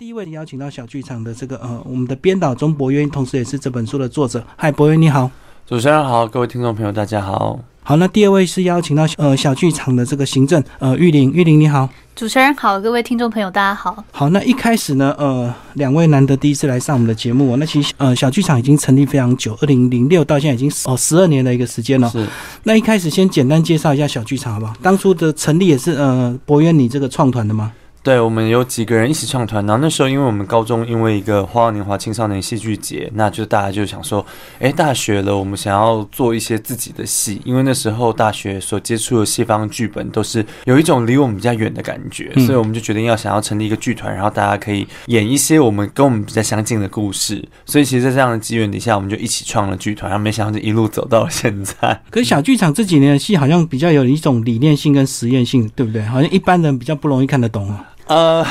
第一位邀请到小剧场的这个呃，我们的编导钟博渊，同时也是这本书的作者。嗨，博渊你好，主持人好，各位听众朋友大家好。好，那第二位是邀请到呃小剧场的这个行政呃玉玲，玉玲你好，主持人好，各位听众朋友大家好。好，那一开始呢，呃，两位难得第一次来上我们的节目，那其实呃小剧场已经成立非常久，二零零六到现在已经哦十二年的一个时间了。是，那一开始先简单介绍一下小剧场好不好？当初的成立也是呃博渊你这个创团的吗？对，我们有几个人一起创团，然后那时候因为我们高中因为一个花样年华青少年戏剧节，那就大家就想说，哎，大学了，我们想要做一些自己的戏，因为那时候大学所接触的西方剧本都是有一种离我们比较远的感觉，所以我们就决定要想要成立一个剧团，然后大家可以演一些我们跟我们比较相近的故事，所以其实，在这样的机缘底下，我们就一起创了剧团，然后没想到就一路走到了现在。可是小剧场这几年的戏好像比较有一种理念性跟实验性，对不对？好像一般人比较不容易看得懂啊。呃，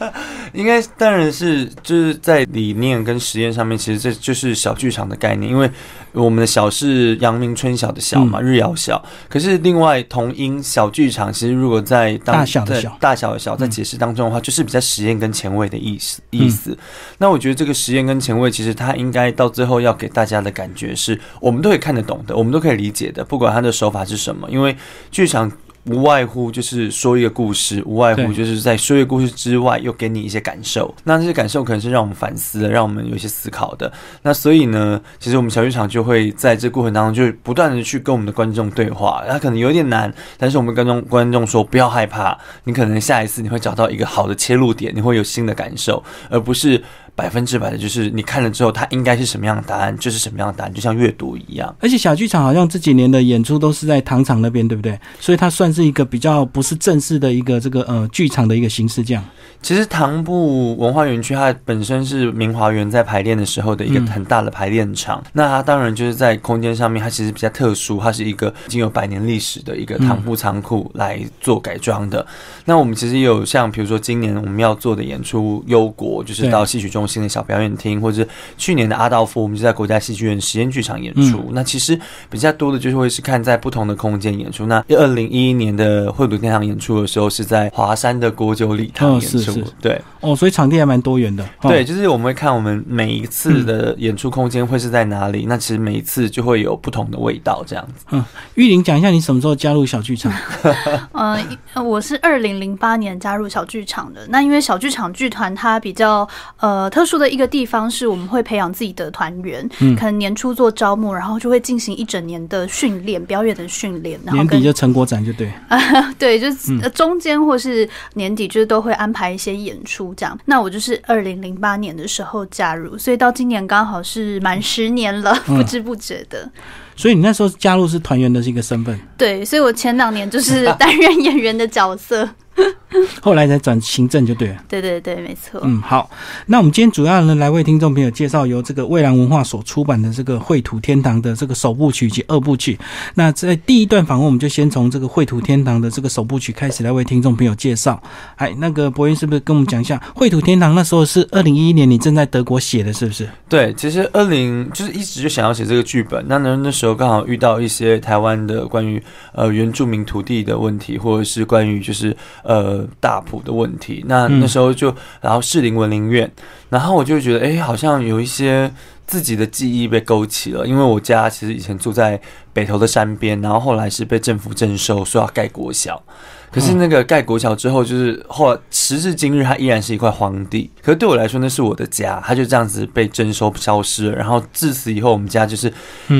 应该当然是就是在理念跟实验上面，其实这就是小剧场的概念。因为我们的小是阳明春晓的晓嘛，日曜小。可是另外同音小剧场，其实如果在大小的小大小的小在解释当中的话，就是比较实验跟前卫的意思意思。那我觉得这个实验跟前卫，其实它应该到最后要给大家的感觉是，我们都可以看得懂的，我们都可以理解的，不管它的手法是什么，因为剧场。无外乎就是说一个故事，无外乎就是在说一个故事之外，又给你一些感受。那这些感受可能是让我们反思的，让我们有一些思考的。那所以呢，其实我们小剧场就会在这过程当中，就不断的去跟我们的观众对话。那可能有点难，但是我们跟众观众说不要害怕，你可能下一次你会找到一个好的切入点，你会有新的感受，而不是。百分之百的，就是你看了之后，它应该是什么样的答案，就是什么样的答案，就像阅读一样。而且小剧场好像这几年的演出都是在糖厂那边，对不对？所以它算是一个比较不是正式的一个这个呃剧场的一个形式，这样。其实唐部文化园区它本身是明华园在排练的时候的一个很大的排练场，那它当然就是在空间上面，它其实比较特殊，它是一个已经有百年历史的一个唐部仓库来做改装的。那我们其实也有像比如说今年我们要做的演出《忧国》，就是到戏曲中心的小表演厅，或者去年的阿道夫，我们就在国家戏剧院实验剧场演出。那其实比较多的就是会是看在不同的空间演出。那二零一一年的惠普天堂演出的时候，是在华山的国酒礼堂演出。对哦，所以场地还蛮多元的。对，就是我们会看我们每一次的演出空间会是在哪里。那其实每一次就会有不同的味道，这样子。嗯，玉玲讲一下你什么时候加入小剧场？嗯，我是二零零八年加入小剧场的。那因为小剧场剧团它比较呃特殊的一个地方是，我们会培养自己的团员，嗯可能年初做招募，然后就会进行一整年的训练，表演的训练。然后年底就成果展就对。啊 对，就是中间或是年底就是都会安排。一些演出这样，那我就是二零零八年的时候加入，所以到今年刚好是满十年了，不知不觉的。所以你那时候加入是团员的这个身份？对，所以我前两年就是担任演员的角色。后来才转行政就对了。对对对，没错。嗯，好，那我们今天主要呢来为听众朋友介绍由这个蔚蓝文化所出版的这个《绘图天堂》的这个首部曲及二部曲。那在第一段访问，我们就先从这个《绘图天堂》的这个首部曲开始来为听众朋友介绍。哎，那个博云是不是跟我们讲一下《绘图天堂》那时候是二零一一年你正在德国写的，是不是？对，其实二零就是一直就想要写这个剧本。那那那时候刚好遇到一些台湾的关于呃原住民土地的问题，或者是关于就是呃大。埔的问题，那那时候就，然后士林文林院，然后我就觉得，哎，好像有一些自己的记忆被勾起了，因为我家其实以前住在北投的山边，然后后来是被政府征收，说要盖国小。可是那个盖国桥之后，就是后来时至今日，它依然是一块荒地。可是对我来说，那是我的家，它就这样子被征收消失了。然后自此以后，我们家就是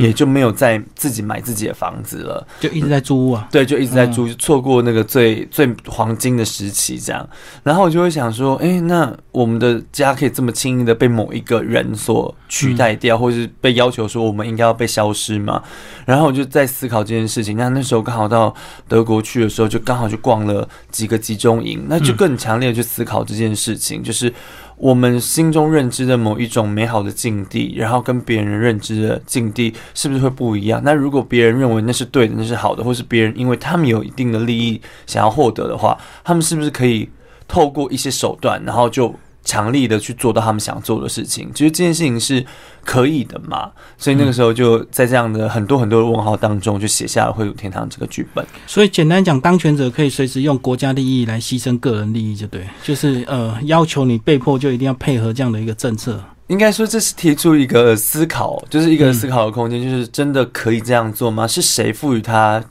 也就没有再自己买自己的房子了，就一直在租啊。对，就一直在租，错过那个最最黄金的时期，这样。然后我就会想说，哎，那我们的家可以这么轻易的被某一个人所取代掉，或是被要求说我们应该要被消失吗？然后我就在思考这件事情。那那时候刚好到德国去的时候，就刚好就。逛了几个集中营，那就更强烈去思考这件事情，就是我们心中认知的某一种美好的境地，然后跟别人认知的境地是不是会不一样？那如果别人认为那是对的，那是好的，或是别人因为他们有一定的利益想要获得的话，他们是不是可以透过一些手段，然后就强力的去做到他们想做的事情。其实这件事情是可以的嘛，所以那个时候就在这样的很多很多的问号当中，就写下了《绘图天堂》这个剧本。所以简单讲，当权者可以随时用国家利益来牺牲个人利益，就对，就是呃要求你被迫就一定要配合这样的一个政策。应该说，这是提出一个思考，就是一个思考的空间，就是真的可以这样做吗？是谁赋予他？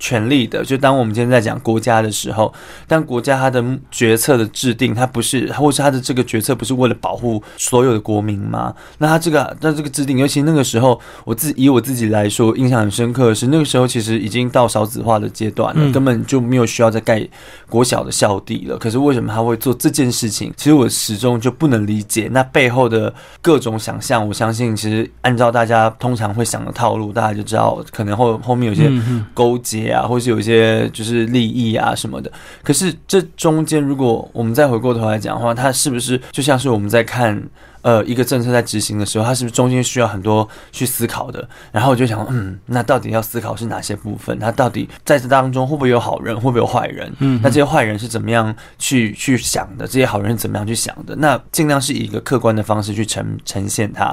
权力的，就当我们今天在讲国家的时候，但国家它的决策的制定，它不是，或是它的这个决策不是为了保护所有的国民吗？那它这个，那这个制定，尤其那个时候，我自以我自己来说，印象很深刻的是，那个时候其实已经到少子化的阶段了，根本就没有需要再盖国小的校地了。可是为什么他会做这件事情？其实我始终就不能理解那背后的各种想象。我相信，其实按照大家通常会想的套路，大家就知道，可能后后面有些勾结。啊，或是有一些就是利益啊什么的，可是这中间，如果我们再回过头来讲的话，它是不是就像是我们在看？呃，一个政策在执行的时候，它是不是中间需要很多去思考的？然后我就想，嗯，那到底要思考是哪些部分？它到底在这当中会不会有好人，会不会有坏人？嗯，那这些坏人是怎么样去去想的？这些好人是怎么样去想的？那尽量是以一个客观的方式去呈呈现它。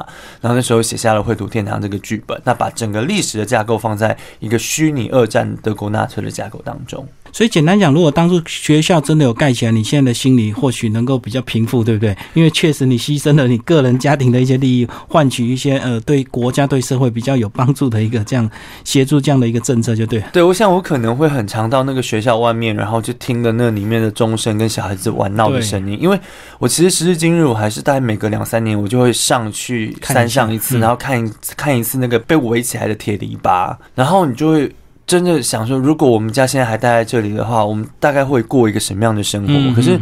然后那时候写下了《绘图天堂》这个剧本，那把整个历史的架构放在一个虚拟二战德国纳粹的架构当中。所以简单讲，如果当初学校真的有盖起来，你现在的心理或许能够比较平复，对不对？因为确实你牺牲了你。个人家庭的一些利益，换取一些呃对国家对社会比较有帮助的一个这样协助这样的一个政策，就对。对，我想我可能会很常到那个学校外面，然后就听的那里面的钟声跟小孩子玩闹的声音。因为我其实时至今日，我还是大概每隔两三年，我就会上去山上一次，然后看一看一次那个被围起来的铁篱笆，然后你就会真的想说，如果我们家现在还待在这里的话，我们大概会过一个什么样的生活？可是。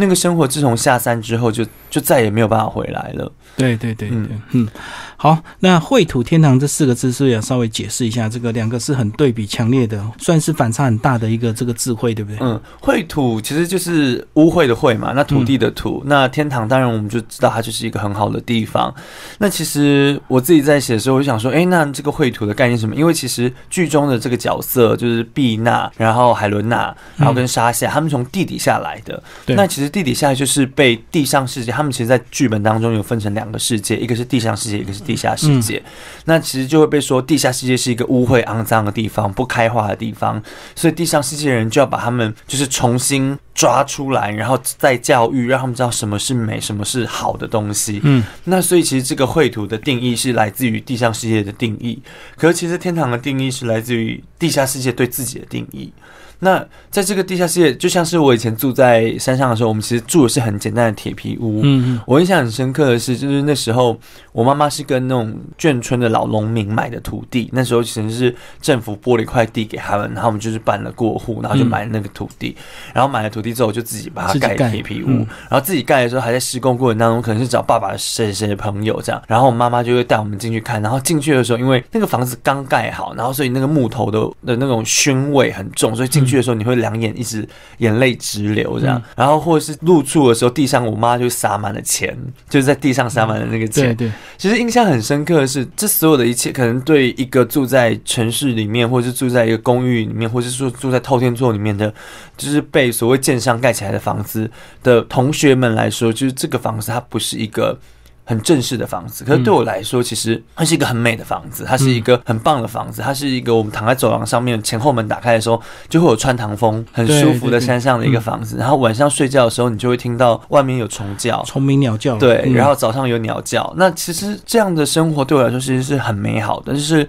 那个生活自从下山之后，就就再也没有办法回来了。对对对对，嗯，好，那秽土天堂这四个字是要稍微解释一下，这个两个是很对比强烈的，算是反差很大的一个这个智慧，对不对？嗯，秽土其实就是污秽的秽嘛，那土地的土，那天堂当然我们就知道它就是一个很好的地方。那其实我自己在写的时候，我就想说，哎，那这个秽土的概念什么？因为其实剧中的这个角色就是毕娜，然后海伦娜，然后跟沙夏，他们从地底下来的，那其实。地底下就是被地上世界，他们其实，在剧本当中有分成两个世界，一个是地上世界，一个是地下世界。那其实就会被说，地下世界是一个污秽、肮脏的地方，不开化的地方，所以地上世界的人就要把他们就是重新抓出来，然后再教育，让他们知道什么是美，什么是好的东西。嗯，那所以其实这个绘图的定义是来自于地上世界的定义，可是其实天堂的定义是来自于地下世界对自己的定义。那在这个地下世界，就像是我以前住在山上的时候，我们其实住的是很简单的铁皮屋。嗯我印象很深刻的是，就是那时候我妈妈是跟那种眷村的老农民买的土地，那时候其实是政府拨了一块地给他们，然后我们就是办了过户，然后就买了那个土地。然后买了土地之后，就自己把它盖铁皮屋。然后自己盖的时候，还在施工过程当中，可能是找爸爸谁谁的朋友这样。然后我妈妈就会带我们进去看。然后进去的时候，因为那个房子刚盖好，然后所以那个木头的的那种熏味很重，所以进。去的时候，你会两眼一直眼泪直流这样，然后或者是入住的时候，地上我妈就撒满了钱，就是在地上撒满了那个钱。对，其实印象很深刻的是，这所有的一切，可能对一个住在城市里面，或者是住在一个公寓里面，或者是说住在透天座里面的，就是被所谓建商盖起来的房子的同学们来说，就是这个房子它不是一个。很正式的房子，可是对我来说，其实它是一个很美的房子，它是一个很棒的房子，它是一个我们躺在走廊上面，前后门打开的时候就会有穿堂风，很舒服的山上的一个房子。然后晚上睡觉的时候，你就会听到外面有虫叫，虫鸣鸟叫。对，然后早上有鸟叫。那其实这样的生活对我来说其实是很美好的。就是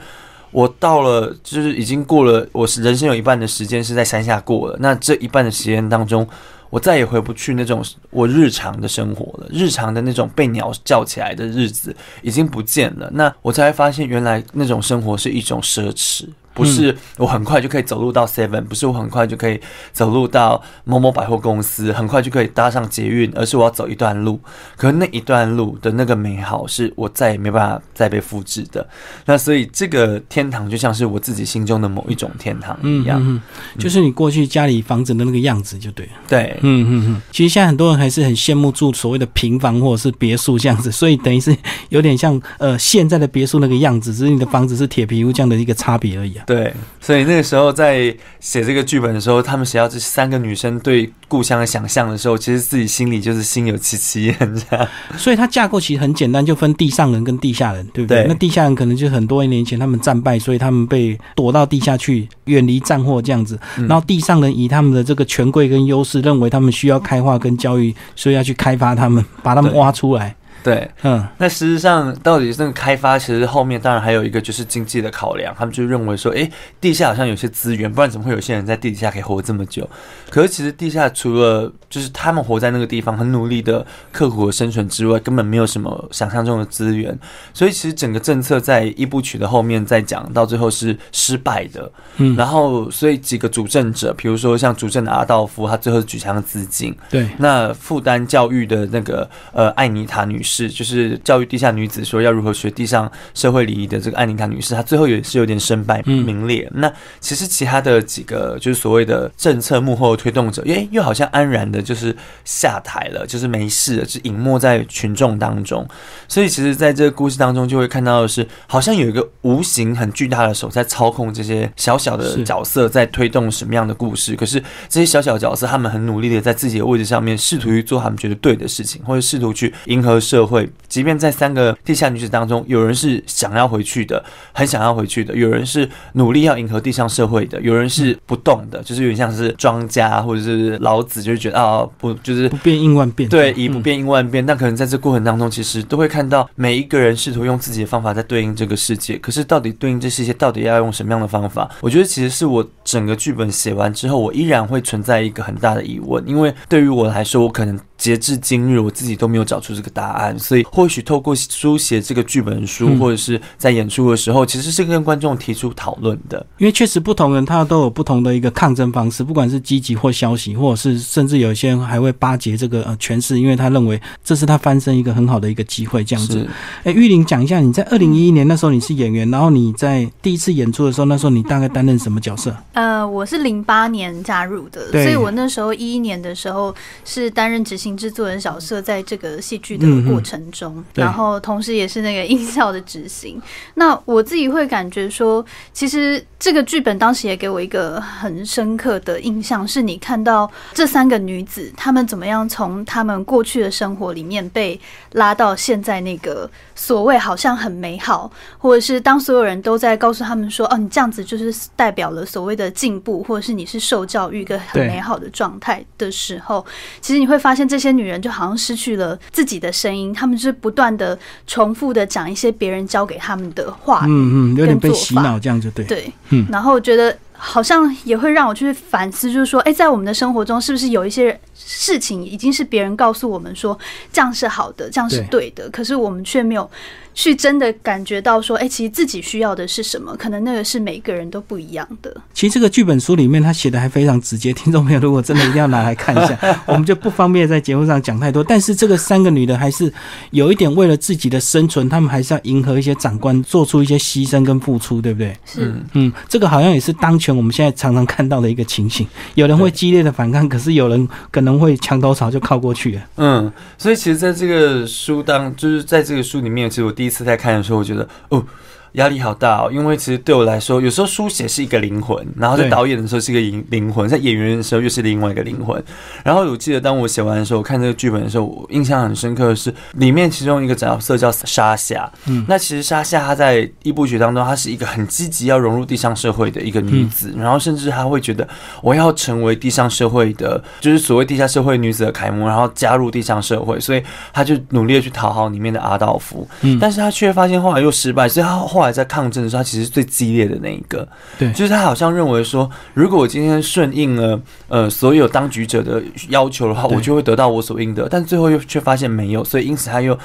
我到了，就是已经过了，我是人生有一半的时间是在山下过了。那这一半的时间当中。我再也回不去那种我日常的生活了，日常的那种被鸟叫起来的日子已经不见了。那我才发现，原来那种生活是一种奢侈。不是我很快就可以走路到 Seven，不是我很快就可以走路到某某百货公司，很快就可以搭上捷运，而是我要走一段路。可是那一段路的那个美好，是我再也没办法再被复制的。那所以这个天堂就像是我自己心中的某一种天堂一样，就是你过去家里房子的那个样子，就对了。对，嗯嗯嗯。其实现在很多人还是很羡慕住所谓的平房或者是别墅这样子，所以等于是有点像呃现在的别墅那个样子，只是你的房子是铁皮屋这样的一个差别而已啊。对，所以那个时候在写这个剧本的时候，他们写到这三个女生对故乡的想象的时候，其实自己心里就是心有戚戚焉这样。所以它架构其实很简单，就分地上人跟地下人，对不对？对那地下人可能就很多年前他们战败，所以他们被躲到地下去，远离战祸这样子。嗯然后地上人以他们的这个权贵跟优势，认为他们需要开化跟教育，所以要去开发他们，把他们挖出来。对，嗯，那事实上，到底那个开发，其实后面当然还有一个就是经济的考量，他们就认为说，诶，地下好像有些资源，不然怎么会有些人在地底下可以活这么久？可是其实地下除了就是他们活在那个地方很努力的刻苦的生存之外，根本没有什么想象中的资源，所以其实整个政策在一部曲的后面再讲到最后是失败的。嗯然后所以几个主政者，比如说像主政的阿道夫，他最后举枪自尽，对，那负担教育的那个呃艾妮塔女士，就是教育地下女子说要如何学地上社会礼仪的这个艾妮塔女士，她最后也是有点身败嗯名裂。那其实其他的几个就是所谓的政策幕后推动者，耶，又好像安然的就是下台了，就是没事了，就隐没在群众当中。所以其实在这个故事当中，就会看到的是，好像有一个无形很巨大的手在操控这些小小的角色，在推动什么样的故事。可是这些小小角色，他们很努力的在自己的位置上面，试图去做他们觉得对的事情，或者试图去迎合社会。即便在三个地下女子当中，有人是想要回去的，很想要回去的；有人是努力要迎合地上社会的；有人是不动的，就是有点像是庄家或者是老子，就是觉得啊，不就是不变应万变。对，以不嗯变应万变。但可能在这过程当中，其实都会看到每一个人试图用自己的方法在对应这个世界。可是到底对应这世界，到底要用什么样的方法？我觉得其实是我整个剧本写完之后，我依然会存在一个很大的疑问，因为对于我来说，我可能。截至今日，我自己都没有找出这个答案，所以或许透过书写这个剧本书，嗯或者是在演出的时候，其实是跟观众提出讨论的。因为确实不同人他都有不同的一个抗争方式，不管是积极或消极，或者是甚至有一些人还会巴结这个呃诠释，因为他认为这是他翻身一个很好的一个机会，这样子。是哎，玉玲讲一下，你在二零一一年那时候你是演员，然后你在第一次演出的时候，那时候你大概担任什么角色？呃，我是零八年加入的，所以我那时候一一年的时候是担任执行制作人小色，在这个戏剧的过程中，对。然后同时也是那个音效的执行。那我自己会感觉说，其实这个剧本当时也给我一个很深刻的印象，是你看到这三个女子，她们怎么样从她们过去的生活里面被拉到现在那个所谓好像很美好，或者是当所有人都在告诉他们说，哦，你这样子就是代表了所谓的进步，或者是你是受教育一个很美好的状态的时候，其实你会发现这些女人就好像失去了自己的声音，她们就是不断的重复的讲一些别人教给他们的话语。嗯嗯，有点被洗脑这样就对。对，嗯然后我觉得好像也会让我去反思，就是说，哎，在我们的生活中，是不是有一些事情已经是别人告诉我们说这样是好的，这样是对的，可是我们却没有去真的感觉到说，哎，其实自己需要的是什么？可能那个是每个人都不一样的。其实这个剧本书里面他写的还非常直接，听众朋友如果真的一定要拿来看一下，我们就不方便在节目上讲太多。但是这个三个女的还是有一点为了自己的生存，她们还是要迎合一些长官，做出一些牺牲跟付出，对不对？是，嗯嗯，这个好像也是当前我们现在常常看到的一个情形，有人会激烈的反抗，可是有人可能能会墙头草就靠过去。嗯，所以其实在这个书当，就是在这个书里面，其实我第一次在看的时候，我觉得哦。压力好大哦，因为其实对我来说，有时候书写是一个灵魂，然后在导演的时候是一个灵灵魂，在演员的时候又是另外一个灵魂。然后我记得当我写完的时候，我看这个剧本的时候，我印象很深刻的是，里面其中一个角色叫沙夏。嗯那其实沙夏她在一部剧当中，她是一个很积极要融入地上社会的一个女子，然后甚至她会觉得我要成为地上社会的，就是所谓地下社会女子的楷模，然后加入地上社会，所以她就努力的去讨好里面的阿道夫。嗯，但是她却发现后来又失败，所以她后来在抗争的时候，他其实是最激烈的那一个。对就是他好像认为说，如果我今天顺应了呃所有当局者的要求的话，我就会得到我所应得，但最后又却发现没有，所以因此他又。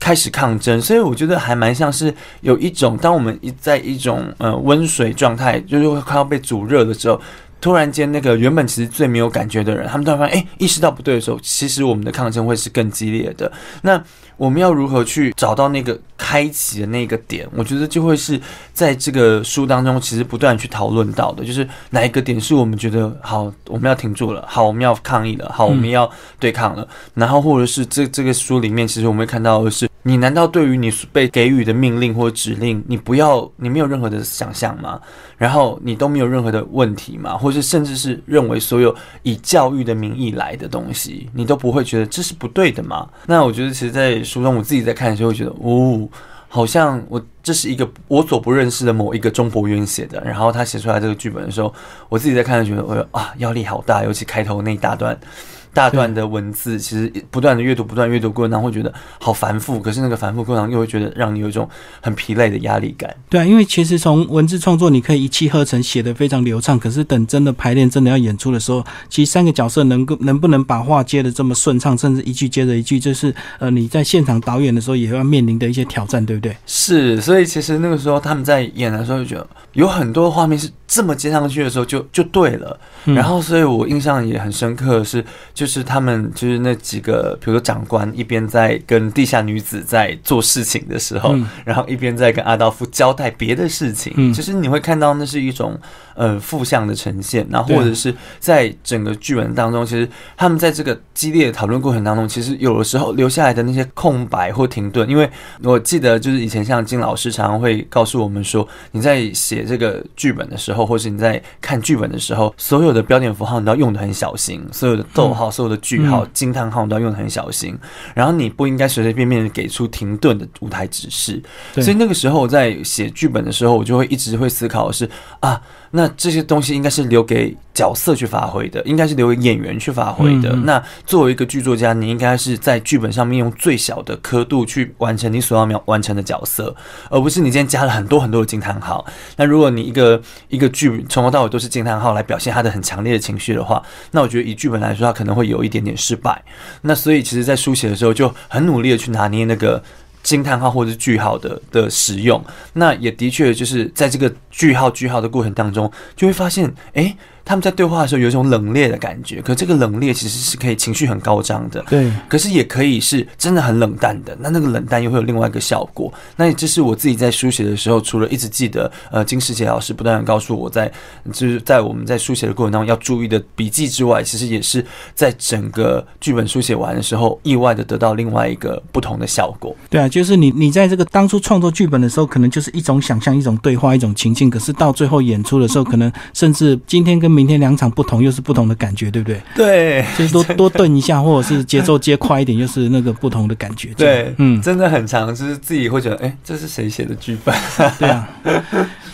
开始抗争，所以我觉得还蛮像是有一种，当我们一在一种呃温水状态，就是会快要被煮热的时候，突然间那个原本其实最没有感觉的人，他们突然发现，哎、意识到不对的时候，其实我们的抗争会是更激烈的。那我们要如何去找到那个开启的那个点？我觉得就会是在这个书当中，其实不断去讨论到的，就是哪一个点是我们觉得好，我们要停住了，好，我们要抗议了，好，我们要对抗了。然后或者是这这个书里面，其实我们会看到的是你难道对于你被给予的命令或指令，你不要，你没有任何的想象吗？然后你都没有任何的问题吗？或是甚至是认为所有以教育的名义来的东西，你都不会觉得这是不对的吗？那我觉得，其实，在书中我自己在看的时候，会觉得，哦，好像我这是一个我所不认识的某一个中博渊写的，然后他写出来这个剧本的时候，我自己在看就觉得，我啊，压力好大，尤其开头那一大段。大段的文字，其实不断的阅读，不断阅读过程当中会觉得好繁复，可是那个繁复过程又会觉得让你有一种很疲累的压力感。对啊，因为其实从文字创作你可以一气呵成，写得非常流畅，可是等真的排练，真的要演出的时候，其实三个角色能够能不能把话接的这么顺畅，甚至一句接着一句，就是呃你在现场导演的时候也要面临的一些挑战，对不对？是，所以其实那个时候他们在演的时候就觉得有很多画面是这么接上去的时候就就对了，然后所以我印象也很深刻的是，就是他们。就是那几个，比如说长官一边在跟地下女子在做事情的时候，然后一边在跟阿道夫交代别的事情。其实你会看到那是一种呃负向的呈现，然后或者是在整个剧本当中，其实他们在这个激烈的讨论过程当中，其实有的时候留下来的那些空白或停顿。因为我记得就是以前像金老师常常会告诉我们说，你在写这个剧本的时候，或是你在看剧本的时候，所有的标点符号你都要用的很小心，所有的逗号、所有的句号。惊叹号都要用的很小心，然后你不应该随随便便给出停顿的舞台指示。所以那个时候我在写剧本的时候，我就会一直会思考的是啊。那这些东西应该是留给角色去发挥的，应该是留给演员去发挥的。那作为一个剧作家，你应该是在剧本上面用最小的刻度去完成你所要描完成的角色，而不是你今天加了很多很多的惊叹号。那如果你一个一个剧从头到尾都是惊叹号来表现他的很强烈的情绪的话，那我觉得以剧本来说，他可能会有一点点失败。那所以其实，在书写的时候就很努力的去拿捏那个。惊叹号或者是句号的的使用，那也的确就是在这个句号句号的过程当中，就会发现，哎。他们在对话的时候有一种冷冽的感觉，可这个冷冽其实是可以情绪很高涨的，对。可是也可以是真的很冷淡的，那那个冷淡又会有另外一个效果。那这是我自己在书写的时候，除了一直记得呃金世杰老师不断的告诉我在就是在我们在书写的过程当中要注意的笔记之外，其实也是在整个剧本书写完的时候，意外的得到另外一个不同的效果。对啊，就是你你在这个当初创作剧本的时候，可能就是一种想象、一种对话、一种情境，可是到最后演出的时候，可能甚至今天跟明天两场不同，又是不同的感觉，对不对？对，就是多 多顿一下，或者是节奏接快一点，又是那个不同的感觉。对，嗯，真的很长，就是自己会觉得，哎，这是谁写的剧本？对啊。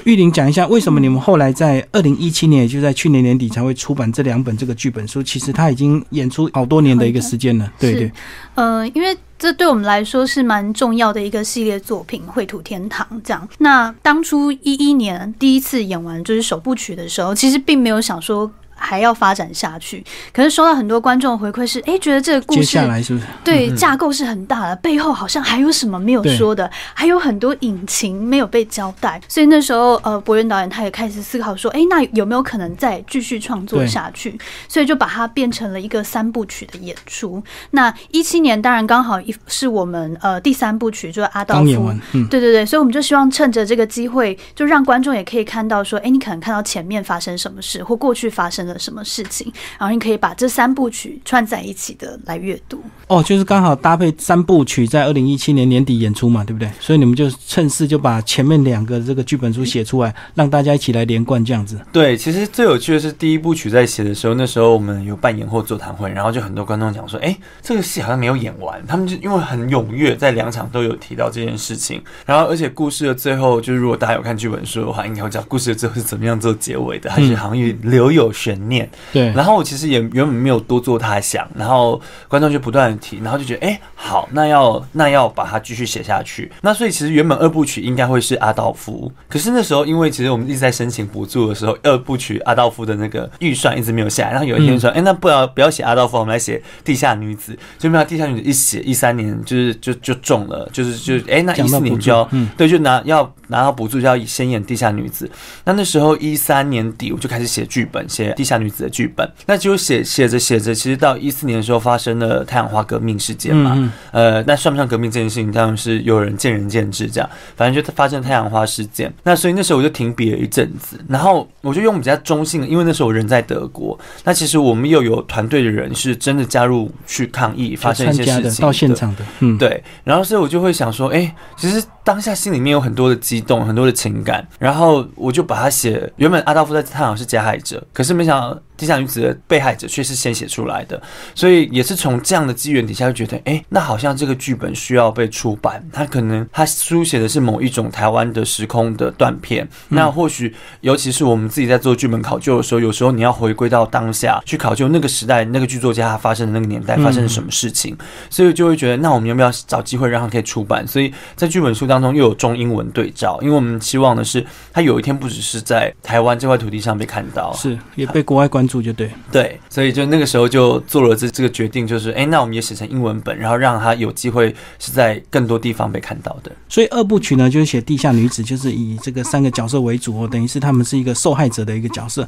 玉玲讲一下，为什么你们后来在二零一七年，也就在去年年底才会出版这两本这个剧本书？其实他已经演出好多年的一个时间了。对对，呃，因为这对我们来说是蛮重要的一个系列作品《绘图天堂》这样。那当初一一年第一次演完就是首部曲的时候，其实并没有想说。还要发展下去，可是收到很多观众回馈是，哎，觉得这个故事接下来是不是对架构是很大的，背后好像还有什么没有说的，还有很多隐情没有被交代。所以那时候，呃，博源导演他也开始思考说，哎，那有没有可能再继续创作下去？所以就把它变成了一个三部曲的演出。那一七年当然刚好一是我们呃第三部曲，就是阿道夫，对对对，所以我们就希望趁着这个机会，就让观众也可以看到说，哎，你可能看到前面发生什么事，或过去发生。什么事情？然后你可以把这三部曲串在一起的来阅读哦，就是刚好搭配三部曲在二零一七年年底演出嘛，对不对？所以你们就趁势就把前面两个这个剧本书写出来，让大家一起来连贯这样子。对，其实最有趣的是第一部曲在写的时候，那时候我们有办演后座谈会，然后就很多观众讲说：“哎，这个戏好像没有演完。”他们就因为很踊跃，在两场都有提到这件事情。然后，而且故事的最后，就是如果大家有看剧本书的话，应该会知道故事的最后是怎么样做结尾的，还是好像有留有悬念。对，然后我其实也原本没有多做他想，然后观众就不断的提，然后就觉得哎好，那要那要把它继续写下去。那所以其实原本二部曲应该会是阿道夫，可是那时候因为其实我们一直在申请补助的时候，二部曲阿道夫的那个预算一直没有下来。然后有一天说，哎那不要不要写阿道夫，我们来写地下女子。就没有地下女子一写一三年就是就就中了，就是就哎那一四年就要对就拿要。拿到补助就要先演地下女子。那那时候一三年底我就开始写剧本，写地下女子的剧本。那就写写着写着，其实到一四年的时候发生了太阳花革命事件嘛。呃，那算不算革命这件事情，当然是有人见仁见智。这样，反正就发生太阳花事件。那所以那时候我就停笔了一阵子，然后我就用比较中性的，因为那时候我人在德国。那其实我们又有团队的人是真的加入去抗议，发生一些事情到现场的。嗯，对。然后所以我就会想说，哎，其实当下心里面有很多的激动，很多的情感。然后我就把它写。原本阿道夫在探讨是加害者，可是没想到。地下女子的被害者却是先写出来的，所以也是从这样的机缘底下就觉得，哎，那好像这个剧本需要被出版。他可能他书写的是某一种台湾的时空的断片，那或许尤其是我们自己在做剧本考究的时候，有时候你要回归到当下去考究那个时代那个剧作家他发生的那个年代发生了什么事情，所以就会觉得，那我们要不要找机会让他可以出版？所以在剧本书当中又有中英文对照，因为我们期望的是，他有一天不只是在台湾这块土地上被看到，是也被国外关注。就对对，所以就那个时候就做了这这个决定，就是哎，那我们也写成英文本，然后让他有机会是在更多地方被看到的。所以二部曲呢，就是写地下女子，就是以这个三个角色为主哦，等于是他们是一个受害者的一个角色。